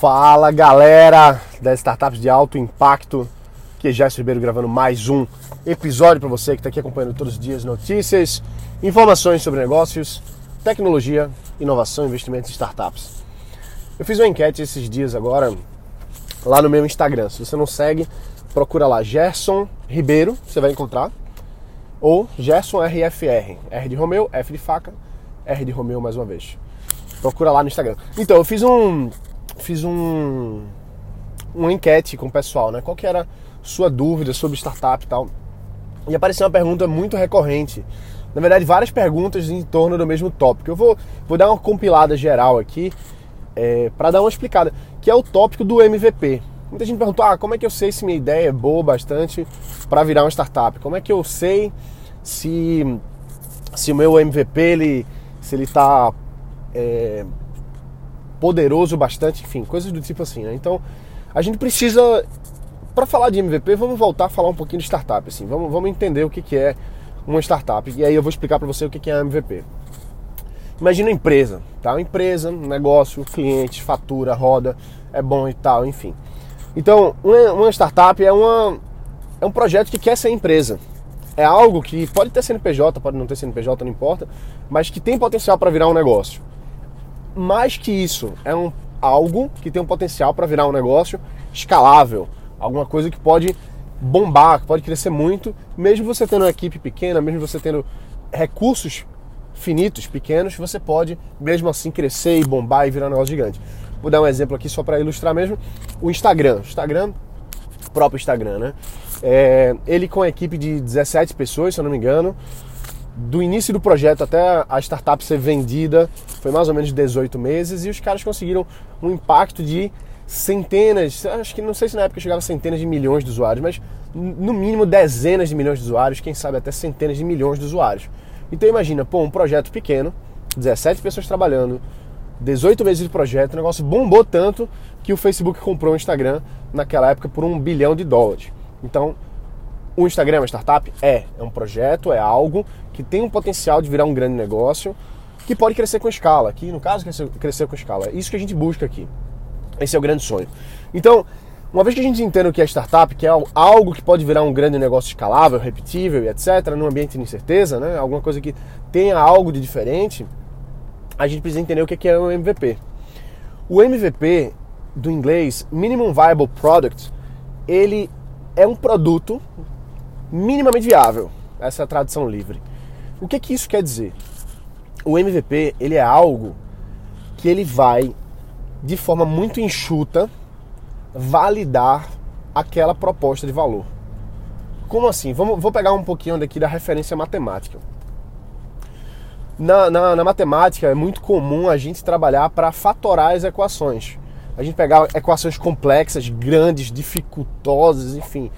Fala galera das startups de alto impacto, que é Jéssica Ribeiro gravando mais um episódio para você que está aqui acompanhando todos os dias notícias, informações sobre negócios, tecnologia, inovação, investimentos em startups. Eu fiz uma enquete esses dias agora lá no meu Instagram. Se você não segue, procura lá Gerson Ribeiro, você vai encontrar, ou Gerson RFR, R de Romeu, F de faca, R de Romeu mais uma vez. Procura lá no Instagram. Então, eu fiz um fiz um uma enquete com o pessoal, né? Qual que era sua dúvida sobre startup e tal? E apareceu uma pergunta muito recorrente. Na verdade, várias perguntas em torno do mesmo tópico. Eu vou, vou dar uma compilada geral aqui é, para dar uma explicada, que é o tópico do MVP. Muita gente perguntou: ah, como é que eu sei se minha ideia é boa bastante para virar uma startup? Como é que eu sei se, se o meu MVP ele, se ele está é, poderoso bastante, enfim, coisas do tipo assim, né? Então, a gente precisa, para falar de MVP, vamos voltar a falar um pouquinho de startup, assim, vamos, vamos entender o que, que é uma startup, e aí eu vou explicar para você o que, que é MVP. Imagina uma empresa, tá? Uma empresa, um negócio, cliente, fatura, roda, é bom e tal, enfim. Então, uma, uma startup é, uma, é um projeto que quer ser empresa. É algo que pode ter CNPJ, pode não ter CNPJ, não importa, mas que tem potencial para virar um negócio mais que isso, é um, algo que tem um potencial para virar um negócio escalável, alguma coisa que pode bombar, que pode crescer muito, mesmo você tendo uma equipe pequena, mesmo você tendo recursos finitos, pequenos, você pode mesmo assim crescer e bombar e virar um negócio gigante. Vou dar um exemplo aqui só para ilustrar mesmo. O Instagram. Instagram, próprio Instagram, né? É, ele com a equipe de 17 pessoas, se eu não me engano, do início do projeto até a startup ser vendida foi mais ou menos 18 meses e os caras conseguiram um impacto de centenas, acho que não sei se na época chegava a centenas de milhões de usuários, mas no mínimo dezenas de milhões de usuários, quem sabe até centenas de milhões de usuários. Então imagina, pô, um projeto pequeno, 17 pessoas trabalhando, 18 meses de projeto, o negócio bombou tanto que o Facebook comprou o Instagram naquela época por um bilhão de dólares. Então, o Instagram é uma startup? É. É um projeto, é algo que tem um potencial de virar um grande negócio, que pode crescer com escala. Que no caso, crescer, crescer com escala. É isso que a gente busca aqui. Esse é o grande sonho. Então, uma vez que a gente entende o que é startup, que é algo que pode virar um grande negócio escalável, repetível e etc., num ambiente de incerteza, né? alguma coisa que tenha algo de diferente, a gente precisa entender o que é o MVP. O MVP, do inglês Minimum Viable Product, ele é um produto minimamente viável. Essa é a tradução livre. O que, que isso quer dizer? O MVP ele é algo que ele vai de forma muito enxuta validar aquela proposta de valor. Como assim? Vamos, vou pegar um pouquinho daqui da referência matemática. Na, na, na matemática é muito comum a gente trabalhar para fatorar as equações. A gente pegar equações complexas, grandes, dificultosas, enfim,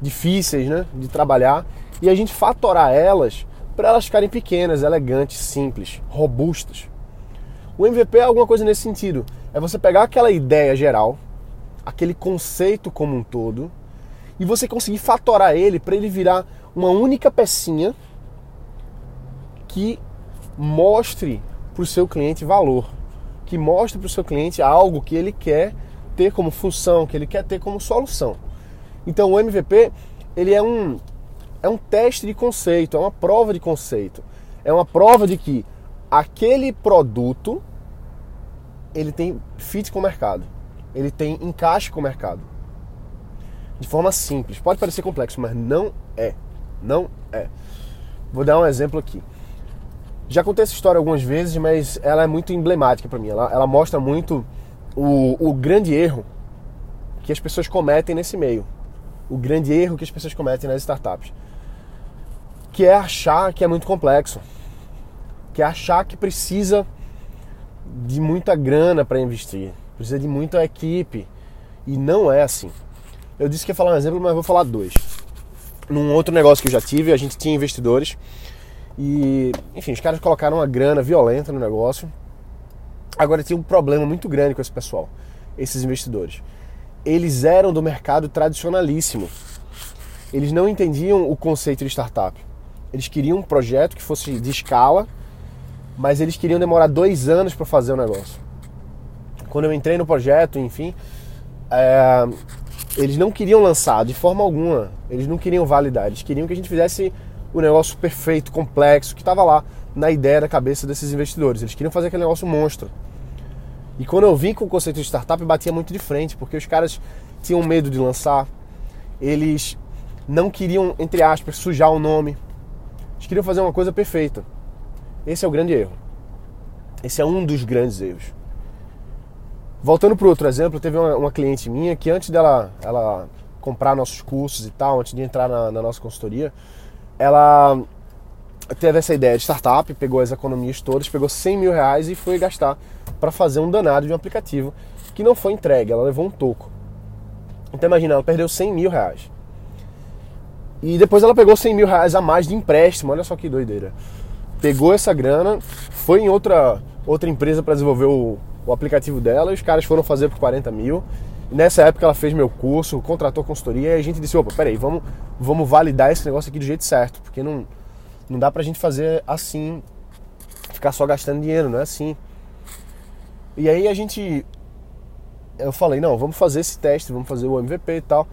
difíceis né, de trabalhar e a gente fatorar elas para elas ficarem pequenas, elegantes, simples, robustas. O MVP é alguma coisa nesse sentido. É você pegar aquela ideia geral, aquele conceito como um todo, e você conseguir fatorar ele para ele virar uma única pecinha que mostre para o seu cliente valor, que mostre para o seu cliente algo que ele quer ter como função, que ele quer ter como solução. Então o MVP ele é um, é um teste de conceito, é uma prova de conceito. É uma prova de que aquele produto ele tem fit com o mercado. Ele tem encaixe com o mercado. De forma simples. Pode parecer complexo, mas não é. Não é. Vou dar um exemplo aqui. Já contei essa história algumas vezes, mas ela é muito emblemática para mim. Ela, ela mostra muito o, o grande erro que as pessoas cometem nesse meio o grande erro que as pessoas cometem nas startups, que é achar que é muito complexo, que é achar que precisa de muita grana para investir, precisa de muita equipe, e não é assim. Eu disse que ia falar um exemplo, mas vou falar dois. Num outro negócio que eu já tive, a gente tinha investidores e, enfim, os caras colocaram uma grana violenta no negócio. Agora tinha um problema muito grande com esse pessoal, esses investidores eles eram do mercado tradicionalíssimo. Eles não entendiam o conceito de startup. Eles queriam um projeto que fosse de escala, mas eles queriam demorar dois anos para fazer o negócio. quando eu entrei no projeto, enfim, é, eles não queriam lançar de forma alguma, eles não queriam validar, eles queriam que a gente fizesse o negócio perfeito, complexo, que estava lá na ideia da cabeça desses investidores. Eles queriam fazer aquele negócio monstro. E quando eu vim com o conceito de startup, batia muito de frente, porque os caras tinham medo de lançar, eles não queriam, entre aspas, sujar o nome, eles queriam fazer uma coisa perfeita. Esse é o grande erro. Esse é um dos grandes erros. Voltando para outro exemplo, teve uma, uma, cliente minha que antes dela ela comprar nossos cursos e tal, antes de entrar na, na nossa consultoria, ela teve essa ideia de startup, pegou as economias todas, pegou 100 mil reais e foi gastar para fazer um danado de um aplicativo que não foi entregue, ela levou um toco. Então imagina, ela perdeu 100 mil reais. E depois ela pegou 100 mil reais a mais de empréstimo, olha só que doideira. Pegou essa grana, foi em outra, outra empresa para desenvolver o, o aplicativo dela e os caras foram fazer por 40 mil. Nessa época ela fez meu curso, contratou consultoria e a gente disse, opa, peraí, vamos, vamos validar esse negócio aqui do jeito certo, porque não, não dá pra gente fazer assim, ficar só gastando dinheiro, não é assim. E aí a gente. Eu falei, não, vamos fazer esse teste, vamos fazer o MVP e tal.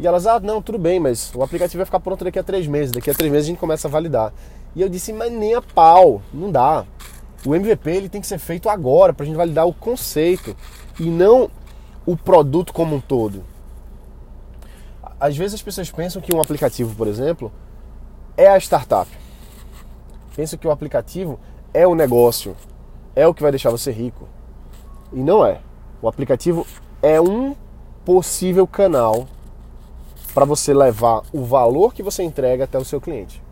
E elas, ah, não, tudo bem, mas o aplicativo vai ficar pronto daqui a três meses. Daqui a três meses a gente começa a validar. E eu disse, mas nem a pau, não dá. O MVP ele tem que ser feito agora para a gente validar o conceito e não o produto como um todo. Às vezes as pessoas pensam que um aplicativo, por exemplo, é a startup. Pensam que o aplicativo é o negócio, é o que vai deixar você rico. E não é. O aplicativo é um possível canal para você levar o valor que você entrega até o seu cliente.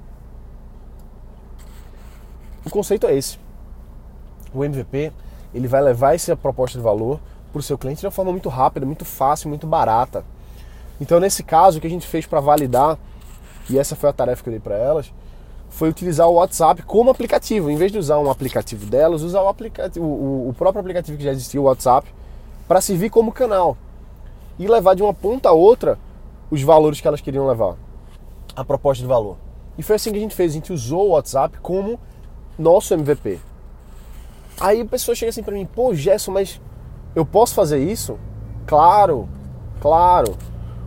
O conceito é esse. O MVP ele vai levar essa proposta de valor para o seu cliente de uma forma muito rápida, muito fácil, muito barata. Então, nesse caso, o que a gente fez para validar, e essa foi a tarefa que eu dei para elas, foi utilizar o WhatsApp como aplicativo. Em vez de usar um aplicativo delas, usar o, aplicativo, o, o próprio aplicativo que já existia, o WhatsApp, para servir como canal e levar de uma ponta a outra os valores que elas queriam levar, a proposta de valor. E foi assim que a gente fez, a gente usou o WhatsApp como nosso MVP. Aí a pessoa chega assim para mim, pô, Gerson, mas eu posso fazer isso? Claro, claro.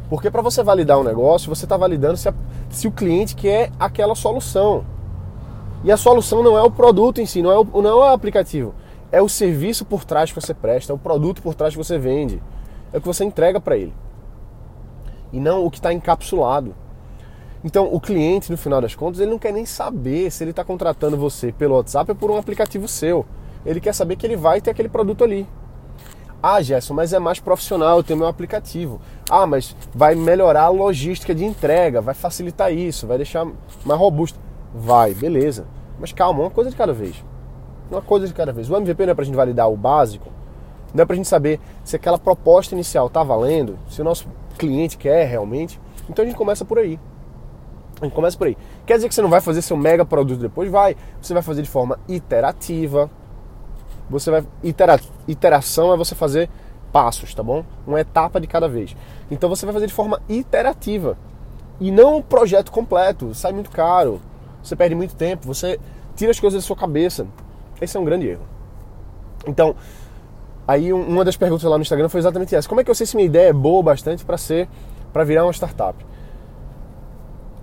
Porque para você validar um negócio, você está validando se, a, se, o cliente quer aquela solução. E a solução não é o produto em si, não é o, não é o aplicativo. É o serviço por trás que você presta, é o produto por trás que você vende. É o que você entrega para ele. E não o que está encapsulado. Então, o cliente, no final das contas, ele não quer nem saber se ele está contratando você pelo WhatsApp ou por um aplicativo seu. Ele quer saber que ele vai ter aquele produto ali. Ah, Gerson, mas é mais profissional, eu tenho meu aplicativo. Ah, mas vai melhorar a logística de entrega, vai facilitar isso, vai deixar mais robusto. Vai, beleza. Mas calma, uma coisa de cada vez. Uma coisa de cada vez. O MVP não é pra gente validar o básico, não é pra gente saber se aquela proposta inicial tá valendo, se o nosso cliente quer realmente. Então a gente começa por aí. A gente começa por aí. Quer dizer que você não vai fazer seu mega produto depois? Vai. Você vai fazer de forma iterativa você vai. Itera, iteração é você fazer passos, tá bom? Uma etapa de cada vez. Então você vai fazer de forma iterativa. E não um projeto completo. Sai muito caro. Você perde muito tempo. Você tira as coisas da sua cabeça. Esse é um grande erro. Então, aí uma das perguntas lá no Instagram foi exatamente essa. Como é que eu sei se minha ideia é boa bastante para ser, para virar uma startup?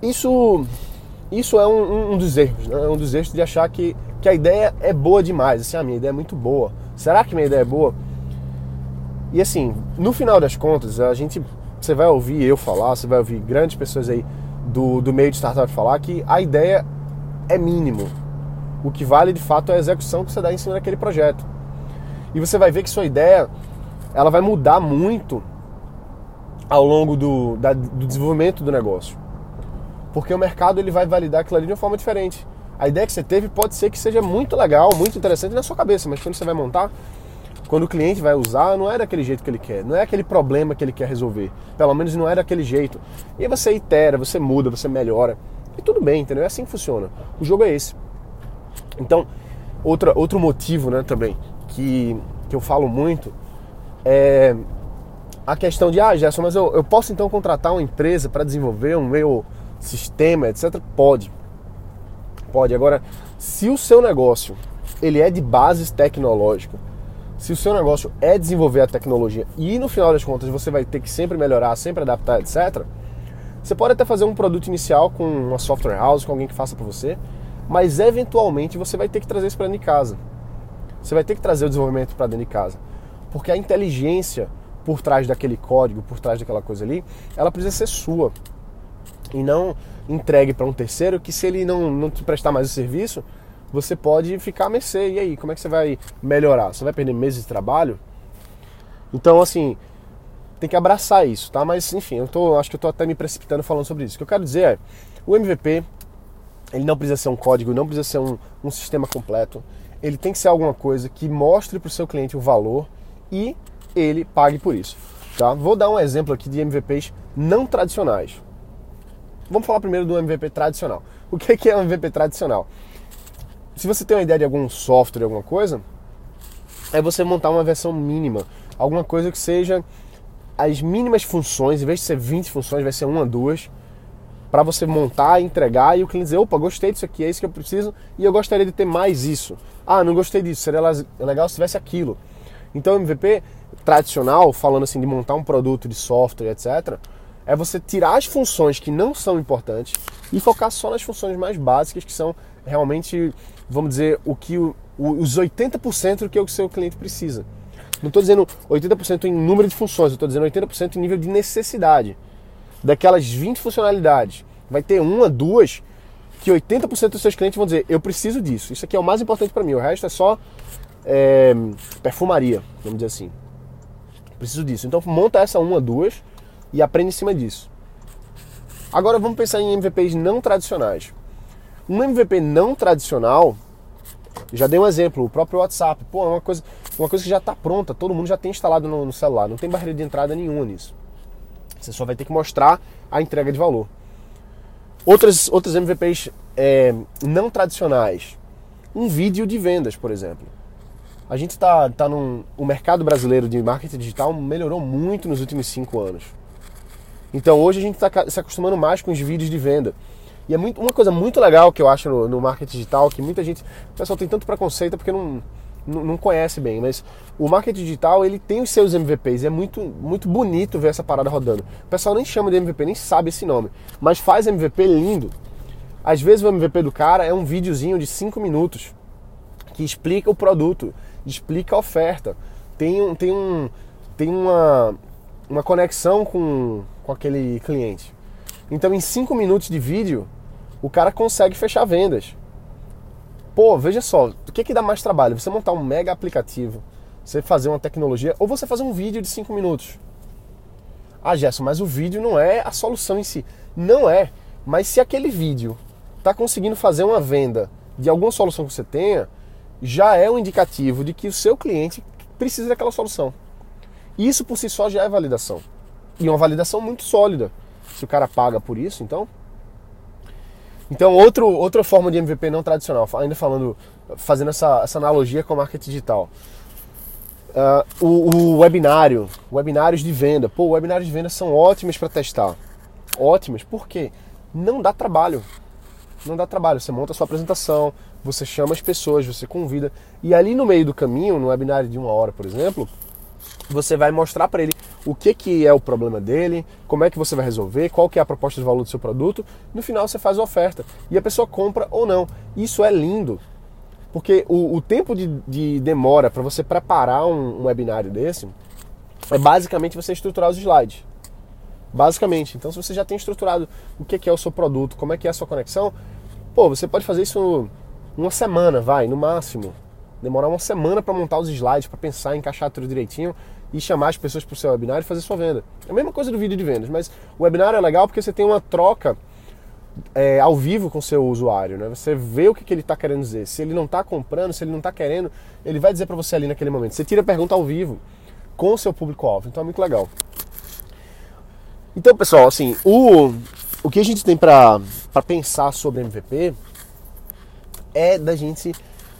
Isso, isso é um, um dos erros, né? um dos erros de achar que que a ideia é boa demais, assim, a minha ideia é muito boa. Será que minha ideia é boa? E assim, no final das contas, a gente, você vai ouvir eu falar, você vai ouvir grandes pessoas aí do, do meio de startup falar que a ideia é mínimo. O que vale de fato é a execução que você dá em cima daquele projeto. E você vai ver que sua ideia, ela vai mudar muito ao longo do, da, do desenvolvimento do negócio. Porque o mercado ele vai validar aquilo ali de uma forma diferente a ideia que você teve pode ser que seja muito legal, muito interessante na sua cabeça, mas quando você vai montar, quando o cliente vai usar, não é daquele jeito que ele quer, não é aquele problema que ele quer resolver. Pelo menos não é daquele jeito. E aí você itera, você muda, você melhora. E tudo bem, entendeu? É assim que funciona. O jogo é esse. Então, outra, outro motivo né, também que, que eu falo muito é a questão de, ah, Gerson, mas eu, eu posso então contratar uma empresa para desenvolver um meu sistema, etc. Pode. Pode. Agora, se o seu negócio ele é de bases tecnológicas, se o seu negócio é desenvolver a tecnologia e no final das contas você vai ter que sempre melhorar, sempre adaptar, etc. Você pode até fazer um produto inicial com uma software house, com alguém que faça para você, mas eventualmente você vai ter que trazer isso para dentro de casa. Você vai ter que trazer o desenvolvimento para dentro de casa, porque a inteligência por trás daquele código, por trás daquela coisa ali, ela precisa ser sua e não entregue para um terceiro que se ele não, não te prestar mais o serviço, você pode ficar a mercê. E aí, como é que você vai melhorar? Você vai perder meses de trabalho? Então, assim, tem que abraçar isso, tá? Mas, enfim, eu tô, acho que eu tô até me precipitando falando sobre isso. O que eu quero dizer é, o MVP, ele não precisa ser um código, não precisa ser um, um sistema completo. Ele tem que ser alguma coisa que mostre para o seu cliente o valor e ele pague por isso. Tá? Vou dar um exemplo aqui de MVPs não tradicionais. Vamos falar primeiro do MVP tradicional. O que é um MVP tradicional? Se você tem uma ideia de algum software, alguma coisa, é você montar uma versão mínima, alguma coisa que seja as mínimas funções, em vez de ser 20 funções, vai ser uma, duas, para você montar, entregar e o cliente dizer, opa, gostei disso aqui, é isso que eu preciso e eu gostaria de ter mais isso. Ah, não gostei disso, seria legal se tivesse aquilo. Então, MVP tradicional, falando assim de montar um produto de software, etc., é você tirar as funções que não são importantes e focar só nas funções mais básicas, que são realmente, vamos dizer, o que o, os 80% do que o seu cliente precisa. Não estou dizendo 80% em número de funções, estou dizendo 80% em nível de necessidade. Daquelas 20 funcionalidades, vai ter uma, duas, que 80% dos seus clientes vão dizer: Eu preciso disso, isso aqui é o mais importante para mim, o resto é só é, perfumaria, vamos dizer assim. Preciso disso. Então monta essa uma, duas e aprende em cima disso. Agora vamos pensar em MVPs não tradicionais. Um MVP não tradicional, já dei um exemplo, o próprio WhatsApp. Pô, é uma coisa, uma coisa que já está pronta, todo mundo já tem instalado no, no celular, não tem barreira de entrada nenhuma nisso. Você só vai ter que mostrar a entrega de valor. Outras, outros MVPs é, não tradicionais. Um vídeo de vendas, por exemplo. A gente está tá num. O mercado brasileiro de marketing digital melhorou muito nos últimos cinco anos. Então hoje a gente está se acostumando mais com os vídeos de venda. E é muito, uma coisa muito legal que eu acho no, no marketing digital, que muita gente. O pessoal tem tanto preconceito porque não, não, conhece bem, mas o marketing digital ele tem os seus MVPs. É muito, muito bonito ver essa parada rodando. O pessoal nem chama de MVP, nem sabe esse nome. Mas faz MVP lindo. Às vezes o MVP do cara é um videozinho de 5 minutos que explica o produto, explica a oferta. Tem, um, tem, um, tem uma, uma conexão com, com aquele cliente. Então, em 5 minutos de vídeo, o cara consegue fechar vendas. Pô, veja só, o que, que dá mais trabalho? Você montar um mega aplicativo, você fazer uma tecnologia, ou você fazer um vídeo de 5 minutos. Ah, Gerson, mas o vídeo não é a solução em si. Não é. Mas se aquele vídeo está conseguindo fazer uma venda de alguma solução que você tenha, já é um indicativo de que o seu cliente precisa daquela solução. Isso por si só já é validação. E uma validação muito sólida. Se o cara paga por isso, então. Então, outro, outra forma de MVP não tradicional, ainda falando, fazendo essa, essa analogia com o marketing digital. Uh, o, o, webinário, webinários de venda. Pô, webinários de venda são ótimos para testar. Ótimos, por quê? Não dá trabalho. Não dá trabalho. Você monta a sua apresentação, você chama as pessoas, você convida. E ali no meio do caminho, no webinário de uma hora, por exemplo, você vai mostrar para ele o que, que é o problema dele, como é que você vai resolver, qual que é a proposta de valor do seu produto. No final você faz a oferta e a pessoa compra ou não. Isso é lindo, porque o, o tempo de, de demora para você preparar um, um webinário desse é basicamente você estruturar os slides. Basicamente. Então, se você já tem estruturado o que é o seu produto, como é que é a sua conexão, pô, você pode fazer isso uma semana, vai, no máximo. Demorar uma semana para montar os slides, para pensar, encaixar tudo direitinho e chamar as pessoas para o seu webinar e fazer sua venda. É a mesma coisa do vídeo de vendas, mas o webinar é legal porque você tem uma troca é, ao vivo com o seu usuário, né? Você vê o que, que ele está querendo dizer. Se ele não está comprando, se ele não está querendo, ele vai dizer para você ali naquele momento. Você tira a pergunta ao vivo com o seu público-alvo. Então é muito legal. Então, pessoal, assim, o, o que a gente tem para pensar sobre MVP é da gente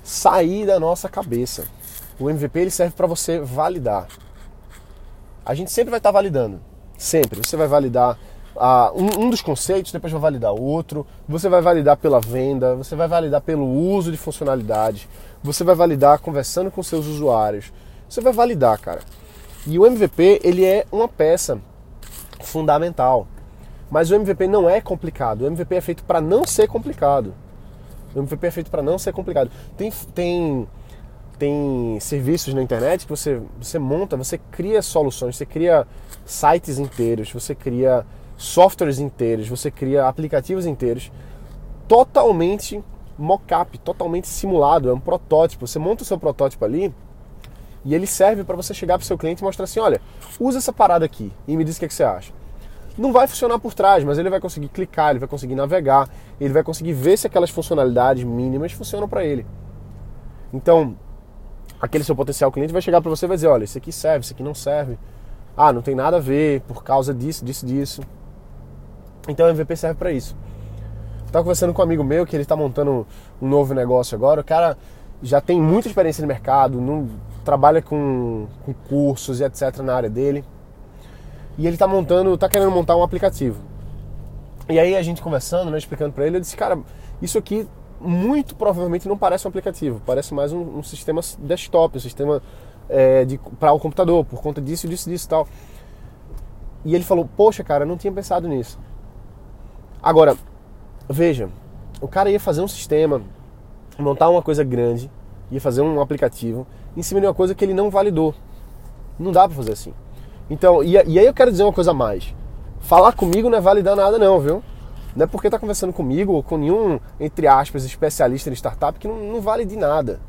sair da nossa cabeça. O MVP ele serve para você validar. A gente sempre vai estar tá validando, sempre. Você vai validar um, um, dos conceitos, depois vai validar outro. Você vai validar pela venda, você vai validar pelo uso de funcionalidade, você vai validar conversando com seus usuários. Você vai validar, cara. E o MVP, ele é uma peça fundamental. Mas o MVP não é complicado. O MVP é feito para não ser complicado. O MVP é feito para não ser complicado. Tem, tem, tem serviços na internet que você, você monta, você cria soluções, você cria sites inteiros, você cria softwares inteiros, você cria aplicativos inteiros totalmente mockup, totalmente simulado, é um protótipo. Você monta o seu protótipo ali e ele serve para você chegar para o seu cliente e mostrar assim, olha, usa essa parada aqui e me diz o que, é que você acha. Não vai funcionar por trás, mas ele vai conseguir clicar, ele vai conseguir navegar, ele vai conseguir ver se aquelas funcionalidades mínimas funcionam para ele. Então, aquele seu potencial cliente vai chegar para você e vai dizer, olha, isso aqui serve, isso aqui não serve. Ah, não tem nada a ver por causa disso, disso, disso. Então o MVP serve para isso. Estava conversando com um amigo meu que ele está montando um novo negócio agora. O cara já tem muita experiência no mercado, não, trabalha com, com cursos e etc. na área dele. E ele está montando, está querendo montar um aplicativo. E aí a gente conversando, né, explicando para ele, eu disse, cara, isso aqui muito provavelmente não parece um aplicativo, parece mais um, um sistema desktop, um sistema é, para o computador, por conta disso, disso, disso e tal. E ele falou, poxa, cara, não tinha pensado nisso. Agora, Veja, o cara ia fazer um sistema, montar uma coisa grande, ia fazer um aplicativo em cima de uma coisa que ele não validou. Não dá para fazer assim. Então, e, e, aí eu quero dizer uma coisa a mais. Falar comigo não é validar nada não, viu? Não é porque tá conversando comigo ou com nenhum, entre aspas, especialista em startup que não, não vale de nada.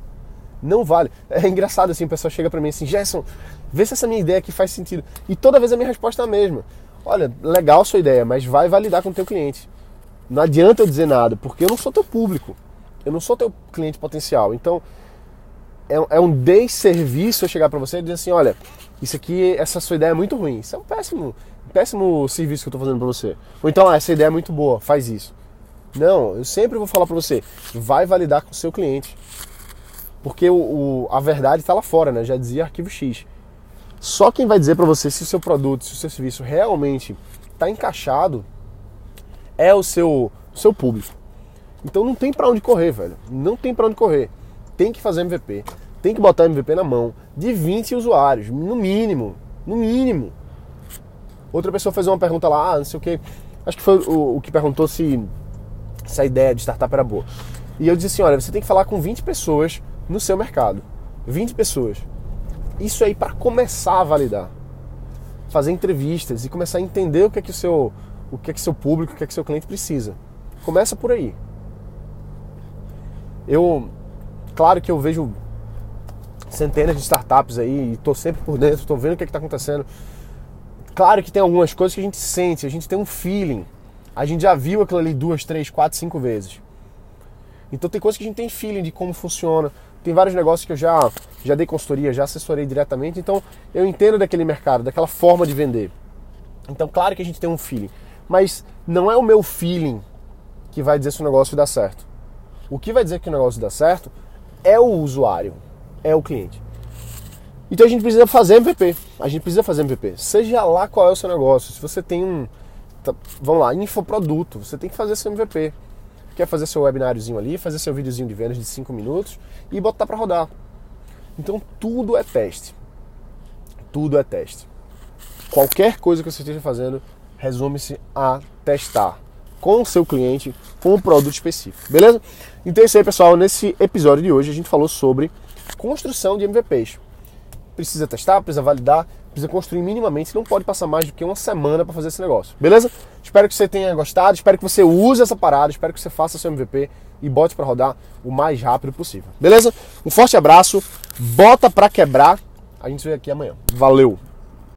Não vale. É engraçado assim, o pessoal chega para mim assim, Gerson, vê se essa minha ideia aqui faz sentido. E toda vez a minha resposta é a mesma. Olha, legal sua ideia, mas vai validar com o teu cliente. Não adianta eu dizer nada, porque eu não sou teu público. Eu não sou teu cliente potencial. Então, é, é um desserviço eu chegar para você e dizer assim, olha, isso aqui, essa sua ideia é muito ruim. Isso é um péssimo, péssimo serviço que eu estou fazendo para você. Ou então, ah, essa ideia é muito boa, faz isso. Não, eu sempre vou falar para você, vai validar com o seu cliente. Porque o, o a verdade está lá fora, né? Já dizia arquivo X. Só quem vai dizer para você se o seu produto, se o seu serviço realmente está encaixado é o seu, seu público. Então não tem para onde correr, velho. Não tem para onde correr. Tem que fazer MVP. Tem que botar MVP na mão de 20 usuários, no mínimo. No mínimo. Outra pessoa fez uma pergunta lá, ah, não sei o que. Acho que foi o, o que perguntou se, se a ideia de startup era boa. E eu disse assim: olha, você tem que falar com 20 pessoas no seu mercado. 20 pessoas. Isso aí para começar a validar. Fazer entrevistas e começar a entender o que é que o seu o que é que seu público, o que é que seu cliente precisa. Começa por aí. Eu, claro que eu vejo centenas de startups aí, estou sempre por dentro, estou vendo o que é está acontecendo. Claro que tem algumas coisas que a gente sente, a gente tem um feeling. A gente já viu aquilo ali duas, três, quatro, cinco vezes. Então tem coisas que a gente tem feeling de como funciona. Tem vários negócios que eu já, já dei consultoria, já assessorei diretamente. Então eu entendo daquele mercado, daquela forma de vender. Então claro que a gente tem um feeling. Mas não é o meu feeling que vai dizer se o negócio dá certo. O que vai dizer que o negócio dá certo é o usuário, é o cliente. Então a gente precisa fazer MVP. A gente precisa fazer MVP. Seja lá qual é o seu negócio. Se você tem um. Tá, vamos lá, infoproduto, você tem que fazer seu MVP. Quer fazer seu webináriozinho ali, fazer seu videozinho de vendas de 5 minutos e botar para rodar. Então tudo é teste. Tudo é teste. Qualquer coisa que você esteja fazendo, resume-se a testar com o seu cliente com um produto específico, beleza? Então é isso aí, pessoal. Nesse episódio de hoje a gente falou sobre construção de MVPs. Precisa testar, precisa validar, precisa construir minimamente, não pode passar mais do que uma semana para fazer esse negócio, beleza? Espero que você tenha gostado, espero que você use essa parada, espero que você faça seu MVP e bote para rodar o mais rápido possível, beleza? Um forte abraço, bota para quebrar. A gente se vê aqui amanhã. Valeu!